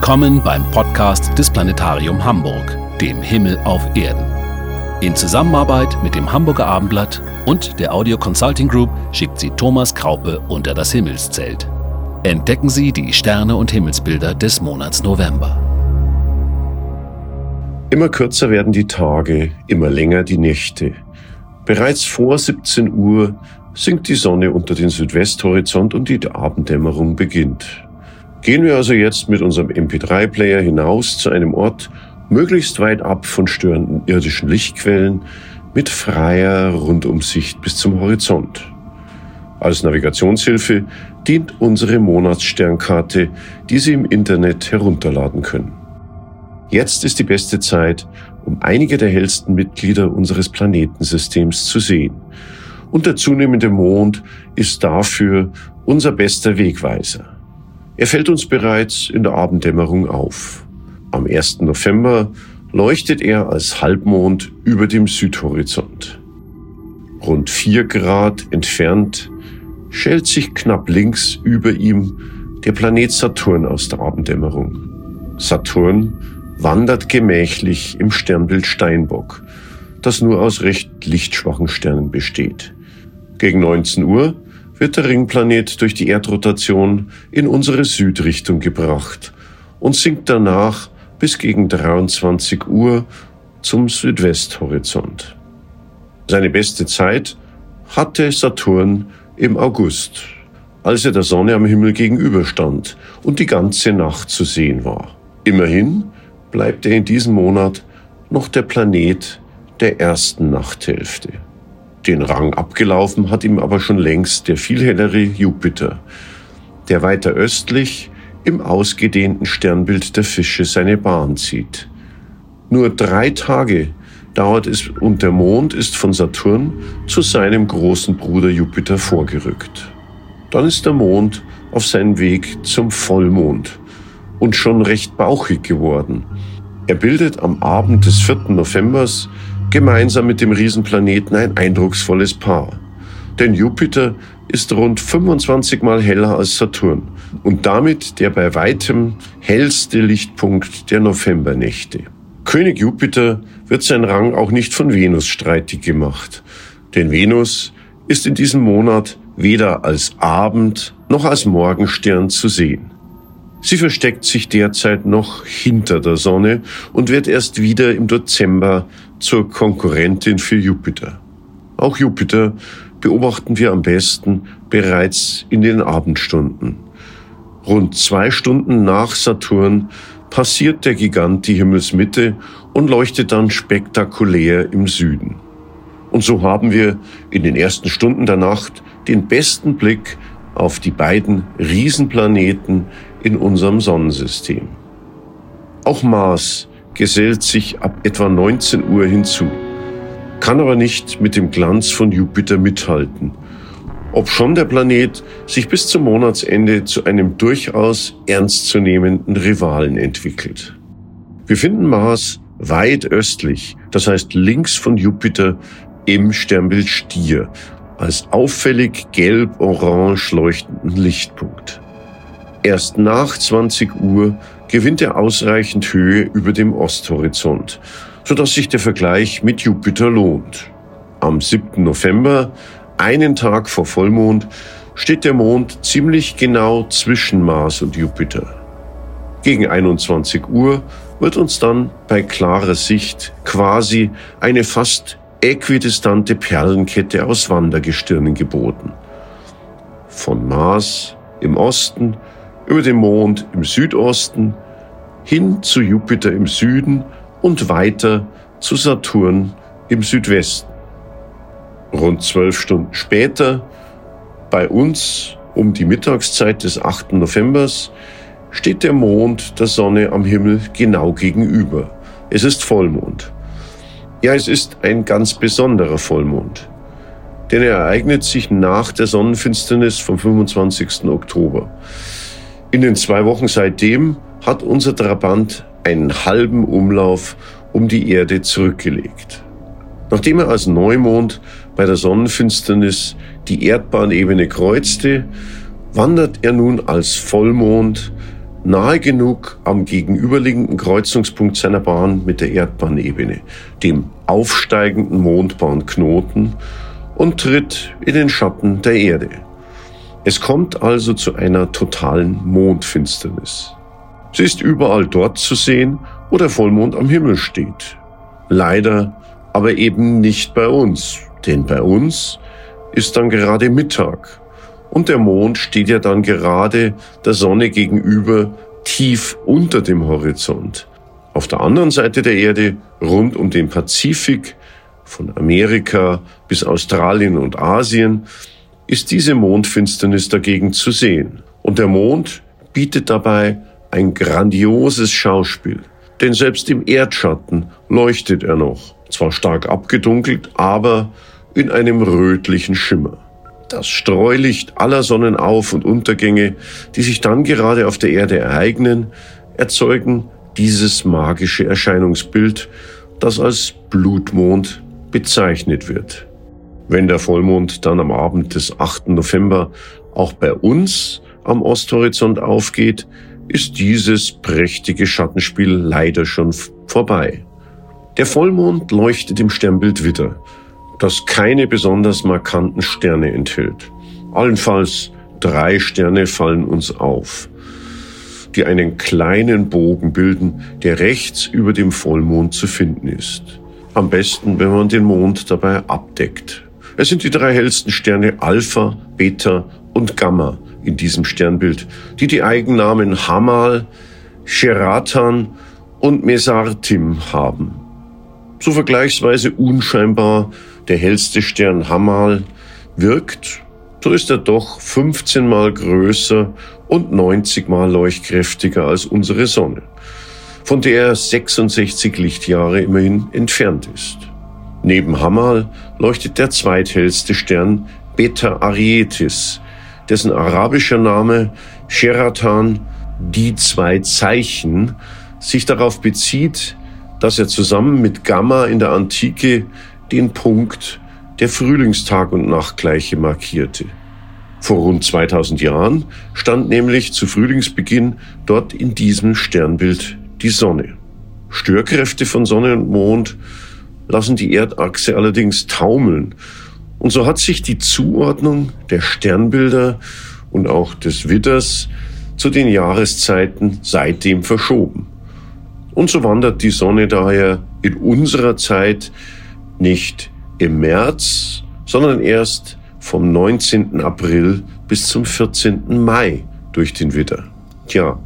Willkommen beim Podcast des Planetarium Hamburg, dem Himmel auf Erden. In Zusammenarbeit mit dem Hamburger Abendblatt und der Audio Consulting Group schickt sie Thomas Kraupe unter das Himmelszelt. Entdecken Sie die Sterne und Himmelsbilder des Monats November. Immer kürzer werden die Tage, immer länger die Nächte. Bereits vor 17 Uhr sinkt die Sonne unter den Südwesthorizont und die Abenddämmerung beginnt. Gehen wir also jetzt mit unserem MP3-Player hinaus zu einem Ort, möglichst weit ab von störenden irdischen Lichtquellen, mit freier Rundumsicht bis zum Horizont. Als Navigationshilfe dient unsere Monatssternkarte, die Sie im Internet herunterladen können. Jetzt ist die beste Zeit, um einige der hellsten Mitglieder unseres Planetensystems zu sehen. Und der zunehmende Mond ist dafür unser bester Wegweiser. Er fällt uns bereits in der Abenddämmerung auf. Am 1. November leuchtet er als Halbmond über dem Südhorizont. Rund vier Grad entfernt schält sich knapp links über ihm der Planet Saturn aus der Abenddämmerung. Saturn wandert gemächlich im Sternbild Steinbock, das nur aus recht lichtschwachen Sternen besteht. Gegen 19 Uhr wird der Ringplanet durch die Erdrotation in unsere Südrichtung gebracht und sinkt danach bis gegen 23 Uhr zum Südwesthorizont. Seine beste Zeit hatte Saturn im August, als er der Sonne am Himmel gegenüberstand und die ganze Nacht zu sehen war. Immerhin bleibt er in diesem Monat noch der Planet der ersten Nachthälfte. Den Rang abgelaufen hat ihm aber schon längst der viel hellere Jupiter, der weiter östlich im ausgedehnten Sternbild der Fische seine Bahn zieht. Nur drei Tage dauert es und der Mond ist von Saturn zu seinem großen Bruder Jupiter vorgerückt. Dann ist der Mond auf seinem Weg zum Vollmond und schon recht bauchig geworden. Er bildet am Abend des 4. Novembers gemeinsam mit dem Riesenplaneten ein eindrucksvolles Paar. Denn Jupiter ist rund 25 mal heller als Saturn und damit der bei weitem hellste Lichtpunkt der Novembernächte. König Jupiter wird sein Rang auch nicht von Venus streitig gemacht, denn Venus ist in diesem Monat weder als Abend noch als Morgenstern zu sehen. Sie versteckt sich derzeit noch hinter der Sonne und wird erst wieder im Dezember zur Konkurrentin für Jupiter. Auch Jupiter beobachten wir am besten bereits in den Abendstunden. Rund zwei Stunden nach Saturn passiert der Gigant die Himmelsmitte und leuchtet dann spektakulär im Süden. Und so haben wir in den ersten Stunden der Nacht den besten Blick auf die beiden Riesenplaneten in unserem Sonnensystem. Auch Mars gesellt sich ab etwa 19 Uhr hinzu, kann aber nicht mit dem Glanz von Jupiter mithalten, ob schon der Planet sich bis zum Monatsende zu einem durchaus ernstzunehmenden Rivalen entwickelt. Wir finden Mars weit östlich, das heißt links von Jupiter im Sternbild Stier, als auffällig gelb-orange leuchtenden Lichtpunkt. Erst nach 20 Uhr gewinnt er ausreichend Höhe über dem Osthorizont, sodass sich der Vergleich mit Jupiter lohnt. Am 7. November, einen Tag vor Vollmond, steht der Mond ziemlich genau zwischen Mars und Jupiter. Gegen 21 Uhr wird uns dann bei klarer Sicht quasi eine fast äquidistante Perlenkette aus Wandergestirnen geboten. Von Mars im Osten über den Mond im Südosten, hin zu Jupiter im Süden und weiter zu Saturn im Südwesten. Rund zwölf Stunden später, bei uns um die Mittagszeit des 8. Novembers, steht der Mond der Sonne am Himmel genau gegenüber. Es ist Vollmond. Ja, es ist ein ganz besonderer Vollmond, denn er ereignet sich nach der Sonnenfinsternis vom 25. Oktober. In den zwei Wochen seitdem hat unser Trabant einen halben Umlauf um die Erde zurückgelegt. Nachdem er als Neumond bei der Sonnenfinsternis die Erdbahnebene kreuzte, wandert er nun als Vollmond nahe genug am gegenüberliegenden Kreuzungspunkt seiner Bahn mit der Erdbahnebene, dem aufsteigenden Mondbahnknoten, und tritt in den Schatten der Erde. Es kommt also zu einer totalen Mondfinsternis. Sie ist überall dort zu sehen, wo der Vollmond am Himmel steht. Leider aber eben nicht bei uns, denn bei uns ist dann gerade Mittag und der Mond steht ja dann gerade der Sonne gegenüber tief unter dem Horizont. Auf der anderen Seite der Erde, rund um den Pazifik, von Amerika bis Australien und Asien, ist diese Mondfinsternis dagegen zu sehen. Und der Mond bietet dabei ein grandioses Schauspiel. Denn selbst im Erdschatten leuchtet er noch, zwar stark abgedunkelt, aber in einem rötlichen Schimmer. Das Streulicht aller Sonnenauf- und Untergänge, die sich dann gerade auf der Erde ereignen, erzeugen dieses magische Erscheinungsbild, das als Blutmond bezeichnet wird. Wenn der Vollmond dann am Abend des 8. November auch bei uns am Osthorizont aufgeht, ist dieses prächtige Schattenspiel leider schon vorbei. Der Vollmond leuchtet im Sternbild Widder das keine besonders markanten Sterne enthält. Allenfalls drei Sterne fallen uns auf, die einen kleinen Bogen bilden, der rechts über dem Vollmond zu finden ist. Am besten, wenn man den Mond dabei abdeckt. Es sind die drei hellsten Sterne Alpha, Beta und Gamma in diesem Sternbild, die die Eigennamen Hamal, Sheratan und Mesartim haben. So vergleichsweise unscheinbar der hellste Stern Hamal wirkt, so ist er doch 15 mal größer und 90 mal leuchtkräftiger als unsere Sonne, von der er 66 Lichtjahre immerhin entfernt ist. Neben Hamal leuchtet der zweithellste Stern Beta Arietis, dessen arabischer Name Sheratan, die zwei Zeichen, sich darauf bezieht, dass er zusammen mit Gamma in der Antike den Punkt der Frühlingstag- und Nachtgleiche markierte. Vor rund 2000 Jahren stand nämlich zu Frühlingsbeginn dort in diesem Sternbild die Sonne. Störkräfte von Sonne und Mond lassen die Erdachse allerdings taumeln. Und so hat sich die Zuordnung der Sternbilder und auch des Widders zu den Jahreszeiten seitdem verschoben. Und so wandert die Sonne daher in unserer Zeit nicht im März, sondern erst vom 19. April bis zum 14. Mai durch den Widder. Tja,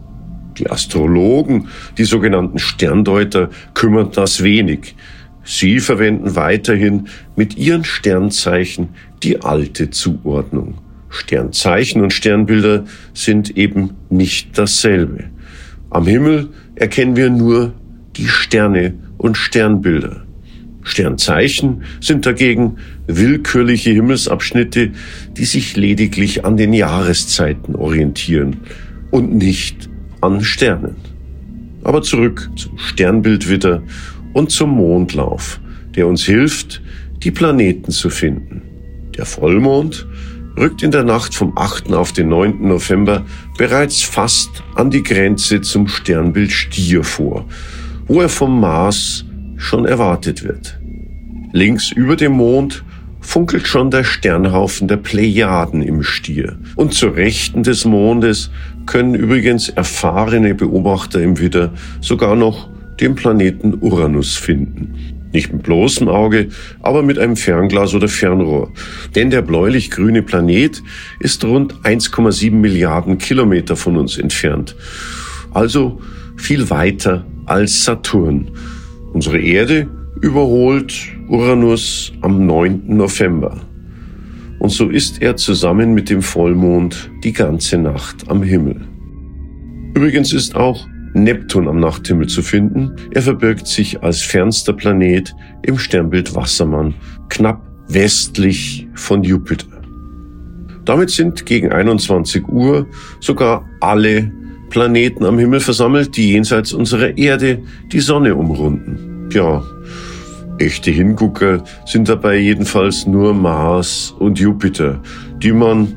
die Astrologen, die sogenannten Sterndeuter, kümmern das wenig. Sie verwenden weiterhin mit ihren Sternzeichen die alte Zuordnung. Sternzeichen und Sternbilder sind eben nicht dasselbe. Am Himmel erkennen wir nur die Sterne und Sternbilder. Sternzeichen sind dagegen willkürliche Himmelsabschnitte, die sich lediglich an den Jahreszeiten orientieren und nicht an Sternen. Aber zurück zum Sternbildwitter und zum Mondlauf, der uns hilft, die Planeten zu finden. Der Vollmond rückt in der Nacht vom 8. auf den 9. November bereits fast an die Grenze zum Sternbild Stier vor, wo er vom Mars schon erwartet wird. Links über dem Mond funkelt schon der Sternhaufen der Plejaden im Stier. Und zur Rechten des Mondes können übrigens erfahrene Beobachter im Widder sogar noch den Planeten Uranus finden. Nicht mit bloßem Auge, aber mit einem Fernglas oder Fernrohr. Denn der bläulich-grüne Planet ist rund 1,7 Milliarden Kilometer von uns entfernt. Also viel weiter als Saturn. Unsere Erde überholt Uranus am 9. November. Und so ist er zusammen mit dem Vollmond die ganze Nacht am Himmel. Übrigens ist auch Neptun am Nachthimmel zu finden. Er verbirgt sich als fernster Planet im Sternbild Wassermann, knapp westlich von Jupiter. Damit sind gegen 21 Uhr sogar alle Planeten am Himmel versammelt, die jenseits unserer Erde die Sonne umrunden. Ja, echte Hingucker sind dabei jedenfalls nur Mars und Jupiter, die man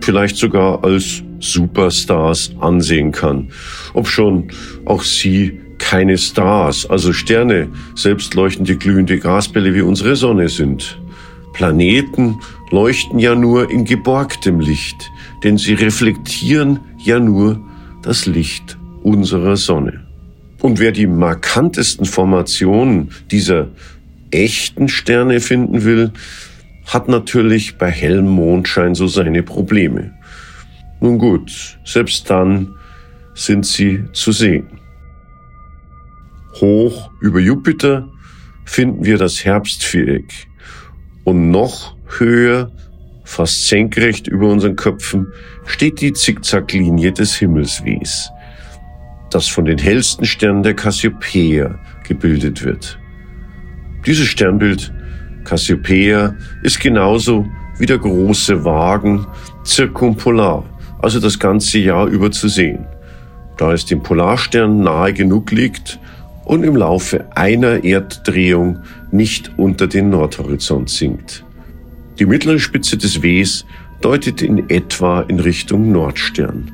vielleicht sogar als Superstars ansehen kann. Ob schon auch sie keine Stars, also Sterne, selbstleuchtende glühende Gasbälle wie unsere Sonne sind. Planeten leuchten ja nur in geborgtem Licht, denn sie reflektieren ja nur das Licht unserer Sonne. Und wer die markantesten Formationen dieser echten Sterne finden will, hat natürlich bei hellem Mondschein so seine Probleme. Nun gut, selbst dann sind sie zu sehen. Hoch über Jupiter finden wir das Herbstviereck und noch höher, fast senkrecht über unseren Köpfen, steht die Zickzacklinie des Himmelswehs, das von den hellsten Sternen der Cassiopeia gebildet wird. Dieses Sternbild Cassiopeia ist genauso wie der große Wagen zirkumpolar, also das ganze Jahr über zu sehen, da es dem Polarstern nahe genug liegt und im Laufe einer Erddrehung nicht unter den Nordhorizont sinkt. Die mittlere Spitze des Ws deutet in etwa in Richtung Nordstern.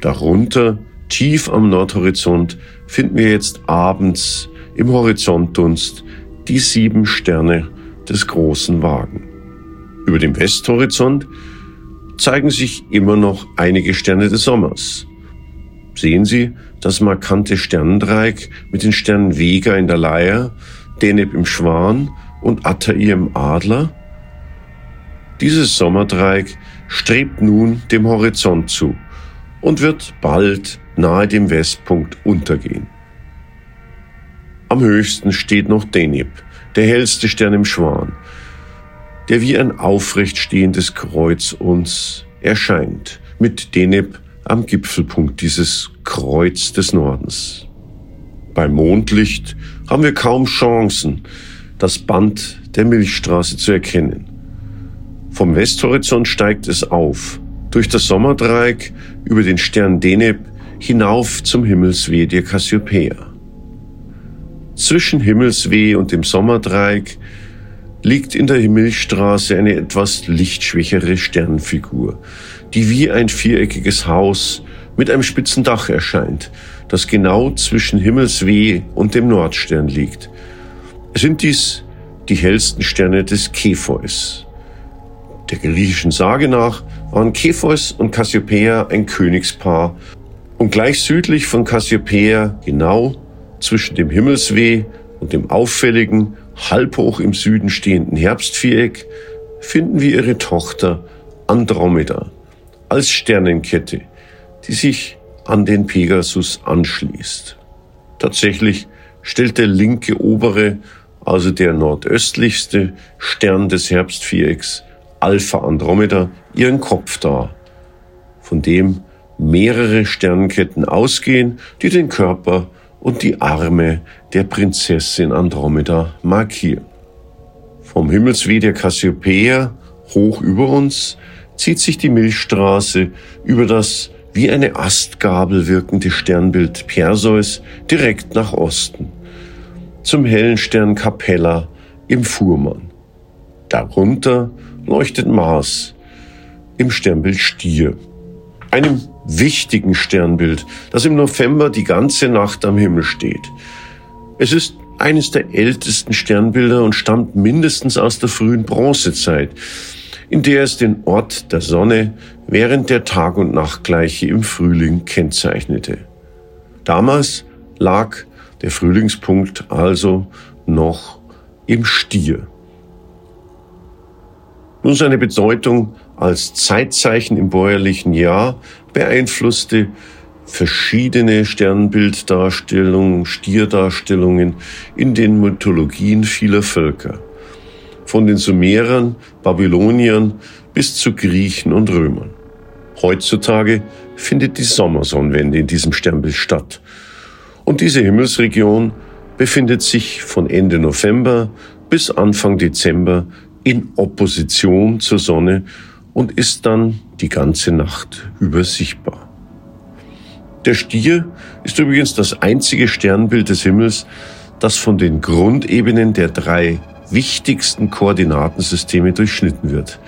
Darunter, tief am Nordhorizont, finden wir jetzt abends im Horizontdunst die sieben Sterne des großen Wagen. Über dem Westhorizont zeigen sich immer noch einige Sterne des Sommers. Sehen Sie das markante Sternendreieck mit den Sternen Vega in der Leier, Deneb im Schwan und Attai im Adler? Dieses Sommerdreieck strebt nun dem Horizont zu und wird bald nahe dem Westpunkt untergehen. Am höchsten steht noch Deneb, der hellste Stern im Schwan, der wie ein aufrecht stehendes Kreuz uns erscheint, mit Deneb am Gipfelpunkt dieses Kreuz des Nordens. Beim Mondlicht haben wir kaum Chancen, das Band der Milchstraße zu erkennen. Vom Westhorizont steigt es auf, durch das Sommerdreieck über den Stern Deneb hinauf zum Himmelsweh der Cassiopeia. Zwischen Himmelsweh und dem Sommerdreieck liegt in der Milchstraße eine etwas lichtschwächere Sternfigur, die wie ein viereckiges Haus mit einem spitzen Dach erscheint, das genau zwischen Himmelsweh und dem Nordstern liegt. Sind dies die hellsten Sterne des Kepheus. Der griechischen Sage nach waren Kepheus und Cassiopeia ein Königspaar und gleich südlich von Cassiopeia genau zwischen dem Himmelsweh und dem auffälligen, halbhoch im Süden stehenden Herbstviereck finden wir ihre Tochter Andromeda als Sternenkette, die sich an den Pegasus anschließt. Tatsächlich stellt der linke obere, also der nordöstlichste Stern des Herbstvierecks, Alpha Andromeda, ihren Kopf dar, von dem mehrere Sternenketten ausgehen, die den Körper und die Arme der Prinzessin Andromeda markieren. Vom Himmelsweh der Cassiopeia hoch über uns zieht sich die Milchstraße über das wie eine Astgabel wirkende Sternbild Perseus direkt nach Osten, zum hellen Stern Capella im Fuhrmann. Darunter leuchtet Mars im Sternbild Stier, einem wichtigen Sternbild, das im November die ganze Nacht am Himmel steht. Es ist eines der ältesten Sternbilder und stammt mindestens aus der frühen Bronzezeit, in der es den Ort der Sonne während der Tag- und Nachtgleiche im Frühling kennzeichnete. Damals lag der Frühlingspunkt also noch im Stier. Nun seine Bedeutung als Zeitzeichen im bäuerlichen Jahr beeinflusste verschiedene Sternbilddarstellungen, Stierdarstellungen in den Mythologien vieler Völker. Von den Sumerern, Babyloniern bis zu Griechen und Römern. Heutzutage findet die Sommersonnenwende in diesem Sternbild statt. Und diese Himmelsregion befindet sich von Ende November bis Anfang Dezember in Opposition zur Sonne und ist dann die ganze Nacht über sichtbar. Der Stier ist übrigens das einzige Sternbild des Himmels, das von den Grundebenen der drei wichtigsten Koordinatensysteme durchschnitten wird.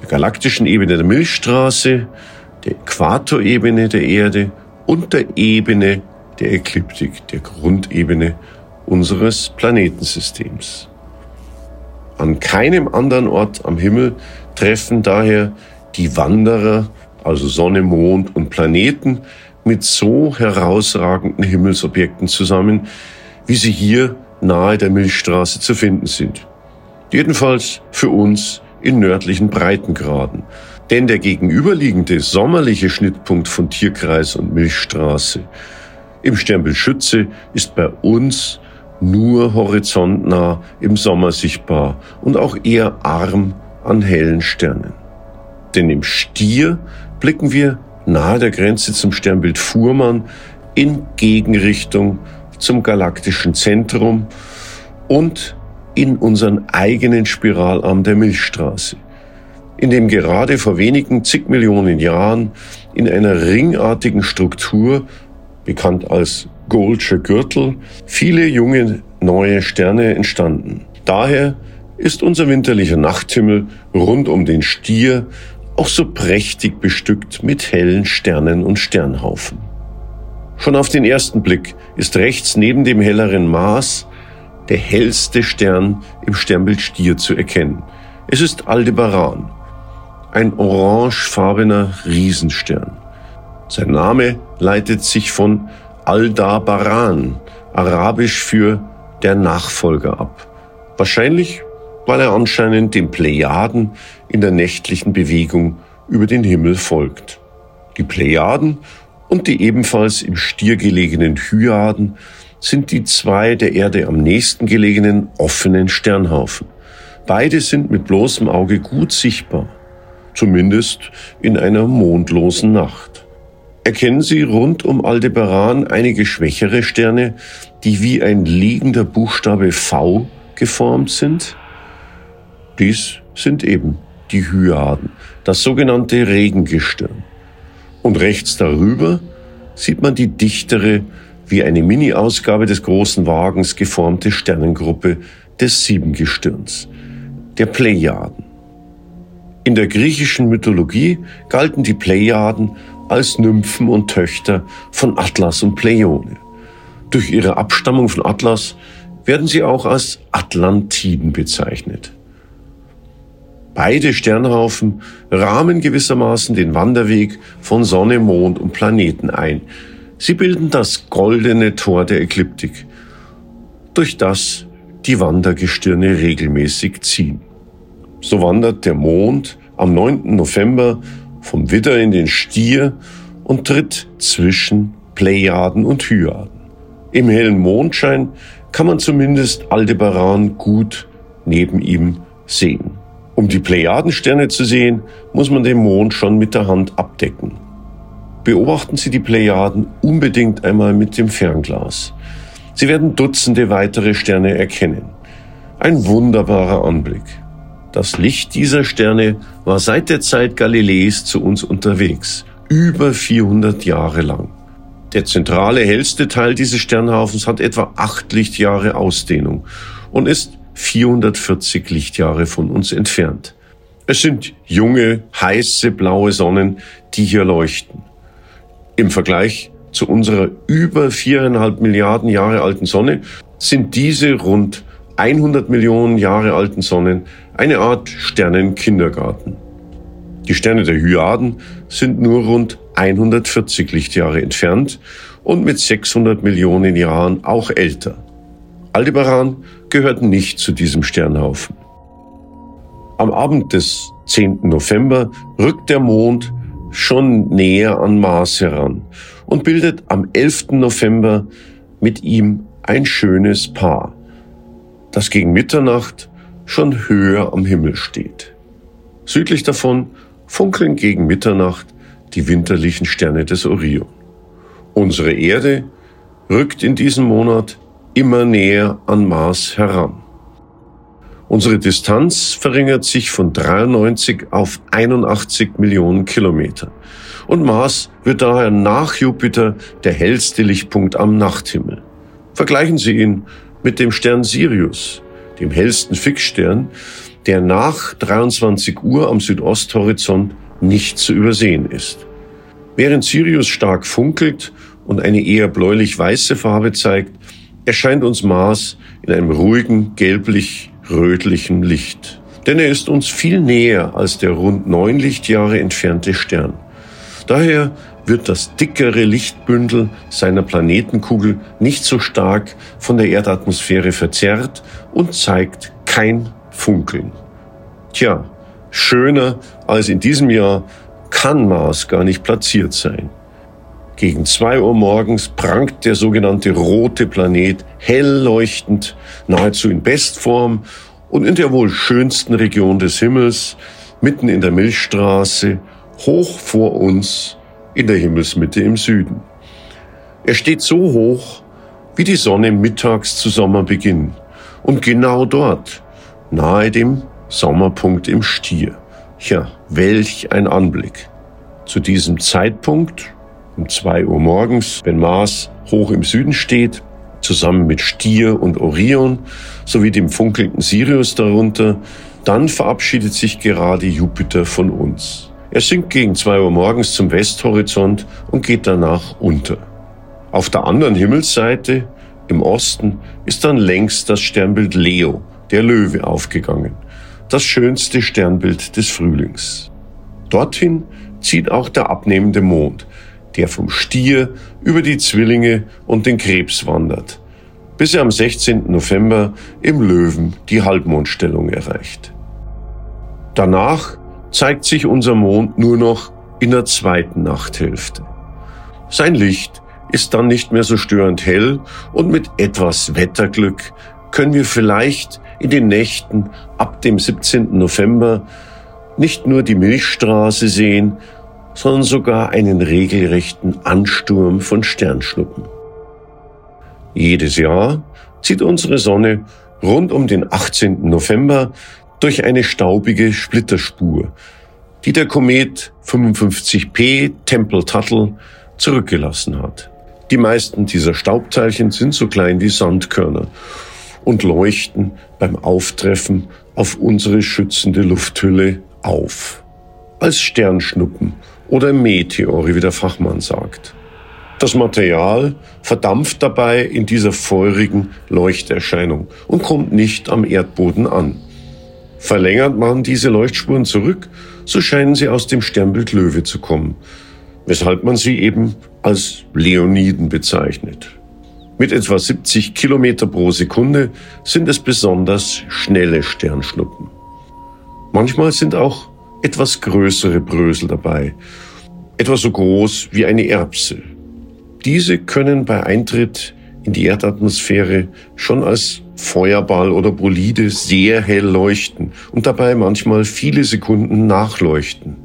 Der galaktischen Ebene der Milchstraße, der Äquatorebene der Erde und der Ebene der Ekliptik, der Grundebene unseres Planetensystems. An keinem anderen Ort am Himmel treffen daher die Wanderer, also Sonne, Mond und Planeten, mit so herausragenden Himmelsobjekten zusammen, wie sie hier nahe der Milchstraße zu finden sind. Jedenfalls für uns in nördlichen Breitengraden. Denn der gegenüberliegende sommerliche Schnittpunkt von Tierkreis und Milchstraße im Sternbild Schütze ist bei uns nur horizontnah im Sommer sichtbar und auch eher arm an hellen Sternen. Denn im Stier blicken wir nahe der Grenze zum Sternbild Fuhrmann in Gegenrichtung zum galaktischen Zentrum und in unseren eigenen Spiralarm der Milchstraße, in dem gerade vor wenigen zig Millionen Jahren in einer ringartigen Struktur, bekannt als Goldsche Gürtel, viele junge neue Sterne entstanden. Daher ist unser winterlicher Nachthimmel rund um den Stier auch so prächtig bestückt mit hellen Sternen und Sternhaufen. Schon auf den ersten Blick ist rechts neben dem helleren Mars der hellste Stern im Sternbild Stier zu erkennen. Es ist Aldebaran, ein orangefarbener Riesenstern. Sein Name leitet sich von Aldabaran, arabisch für der Nachfolger ab. Wahrscheinlich weil er anscheinend den Plejaden in der nächtlichen Bewegung über den Himmel folgt. Die Plejaden und die ebenfalls im Stier gelegenen Hyaden sind die zwei der Erde am nächsten gelegenen offenen Sternhaufen. Beide sind mit bloßem Auge gut sichtbar, zumindest in einer mondlosen Nacht. Erkennen Sie rund um Aldebaran einige schwächere Sterne, die wie ein liegender Buchstabe V geformt sind? Dies sind eben die Hyaden, das sogenannte Regengestirn. Und rechts darüber sieht man die dichtere, wie eine Mini-Ausgabe des großen Wagens geformte Sternengruppe des Siebengestirns, der Plejaden. In der griechischen Mythologie galten die Plejaden als Nymphen und Töchter von Atlas und Pleione. Durch ihre Abstammung von Atlas werden sie auch als Atlantiden bezeichnet. Beide Sternhaufen rahmen gewissermaßen den Wanderweg von Sonne, Mond und Planeten ein. Sie bilden das goldene Tor der Ekliptik, durch das die Wandergestirne regelmäßig ziehen. So wandert der Mond am 9. November vom Widder in den Stier und tritt zwischen Plejaden und Hyaden. Im hellen Mondschein kann man zumindest Aldebaran gut neben ihm sehen. Um die Plejadensterne zu sehen, muss man den Mond schon mit der Hand abdecken. Beobachten Sie die Plejaden unbedingt einmal mit dem Fernglas. Sie werden Dutzende weitere Sterne erkennen. Ein wunderbarer Anblick. Das Licht dieser Sterne war seit der Zeit Galileis zu uns unterwegs, über 400 Jahre lang. Der zentrale, hellste Teil dieses Sternhaufens hat etwa acht Lichtjahre Ausdehnung und ist 440 Lichtjahre von uns entfernt. Es sind junge, heiße, blaue Sonnen, die hier leuchten. Im Vergleich zu unserer über viereinhalb Milliarden Jahre alten Sonne sind diese rund 100 Millionen Jahre alten Sonnen eine Art Sternenkindergarten. Die Sterne der Hyaden sind nur rund 140 Lichtjahre entfernt und mit 600 Millionen Jahren auch älter. Aldebaran gehört nicht zu diesem Sternhaufen. Am Abend des 10. November rückt der Mond schon näher an Mars heran und bildet am 11. November mit ihm ein schönes Paar, das gegen Mitternacht schon höher am Himmel steht. Südlich davon funkeln gegen Mitternacht die winterlichen Sterne des Orion. Unsere Erde rückt in diesem Monat immer näher an Mars heran. Unsere Distanz verringert sich von 93 auf 81 Millionen Kilometer. Und Mars wird daher nach Jupiter der hellste Lichtpunkt am Nachthimmel. Vergleichen Sie ihn mit dem Stern Sirius, dem hellsten Fixstern, der nach 23 Uhr am Südosthorizont nicht zu übersehen ist. Während Sirius stark funkelt und eine eher bläulich-weiße Farbe zeigt, erscheint uns Mars in einem ruhigen, gelblich-rötlichen Licht. Denn er ist uns viel näher als der rund neun Lichtjahre entfernte Stern. Daher wird das dickere Lichtbündel seiner Planetenkugel nicht so stark von der Erdatmosphäre verzerrt und zeigt kein Funkeln. Tja, schöner als in diesem Jahr kann Mars gar nicht platziert sein. Gegen zwei Uhr morgens prangt der sogenannte rote Planet hell leuchtend, nahezu in Bestform und in der wohl schönsten Region des Himmels, mitten in der Milchstraße, hoch vor uns in der Himmelsmitte im Süden. Er steht so hoch, wie die Sonne mittags zu Sommerbeginn und genau dort, nahe dem Sommerpunkt im Stier. Ja, welch ein Anblick. Zu diesem Zeitpunkt, um zwei Uhr morgens, wenn Mars hoch im Süden steht, zusammen mit Stier und Orion sowie dem funkelnden Sirius darunter, dann verabschiedet sich gerade Jupiter von uns. Er sinkt gegen zwei Uhr morgens zum Westhorizont und geht danach unter. Auf der anderen Himmelsseite, im Osten, ist dann längst das Sternbild Leo, der Löwe, aufgegangen. Das schönste Sternbild des Frühlings. Dorthin zieht auch der abnehmende Mond, der vom Stier über die Zwillinge und den Krebs wandert, bis er am 16. November im Löwen die Halbmondstellung erreicht. Danach zeigt sich unser Mond nur noch in der zweiten Nachthälfte. Sein Licht ist dann nicht mehr so störend hell und mit etwas Wetterglück können wir vielleicht in den Nächten ab dem 17. November nicht nur die Milchstraße sehen, sondern sogar einen regelrechten Ansturm von Sternschnuppen. Jedes Jahr zieht unsere Sonne rund um den 18. November durch eine staubige Splitterspur, die der Komet 55P Tempel-Tuttle zurückgelassen hat. Die meisten dieser Staubteilchen sind so klein wie Sandkörner und leuchten beim Auftreffen auf unsere schützende Lufthülle auf. Als Sternschnuppen oder Meteore, wie der Fachmann sagt. Das Material verdampft dabei in dieser feurigen Leuchterscheinung und kommt nicht am Erdboden an. Verlängert man diese Leuchtspuren zurück, so scheinen sie aus dem Sternbild Löwe zu kommen, weshalb man sie eben als Leoniden bezeichnet. Mit etwa 70 Kilometer pro Sekunde sind es besonders schnelle Sternschnuppen. Manchmal sind auch etwas größere Brösel dabei, etwa so groß wie eine Erbse. Diese können bei Eintritt in die Erdatmosphäre schon als Feuerball oder Bolide sehr hell leuchten und dabei manchmal viele Sekunden nachleuchten.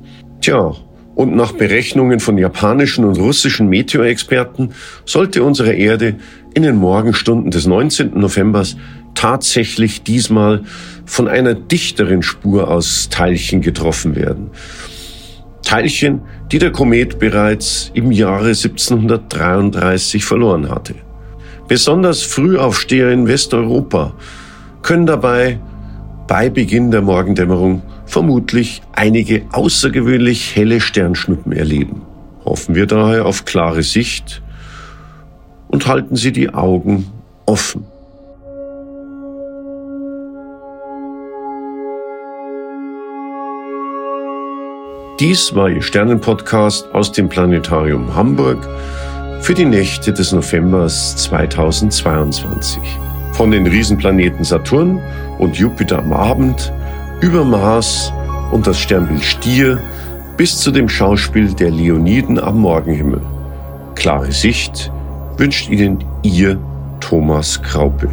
Tja, und nach Berechnungen von japanischen und russischen Meteorexperten sollte unsere Erde in den Morgenstunden des 19. Novembers tatsächlich diesmal von einer dichteren Spur aus Teilchen getroffen werden. Teilchen, die der Komet bereits im Jahre 1733 verloren hatte. Besonders Frühaufsteher in Westeuropa können dabei bei Beginn der Morgendämmerung vermutlich einige außergewöhnlich helle Sternschnuppen erleben. Hoffen wir daher auf klare Sicht und halten Sie die Augen offen. Dies war Ihr Sternenpodcast aus dem Planetarium Hamburg für die Nächte des Novembers 2022. Von den Riesenplaneten Saturn und Jupiter am Abend über Mars und das Sternbild Stier bis zu dem Schauspiel der Leoniden am Morgenhimmel. Klare Sicht wünscht Ihnen Ihr Thomas Kraupe.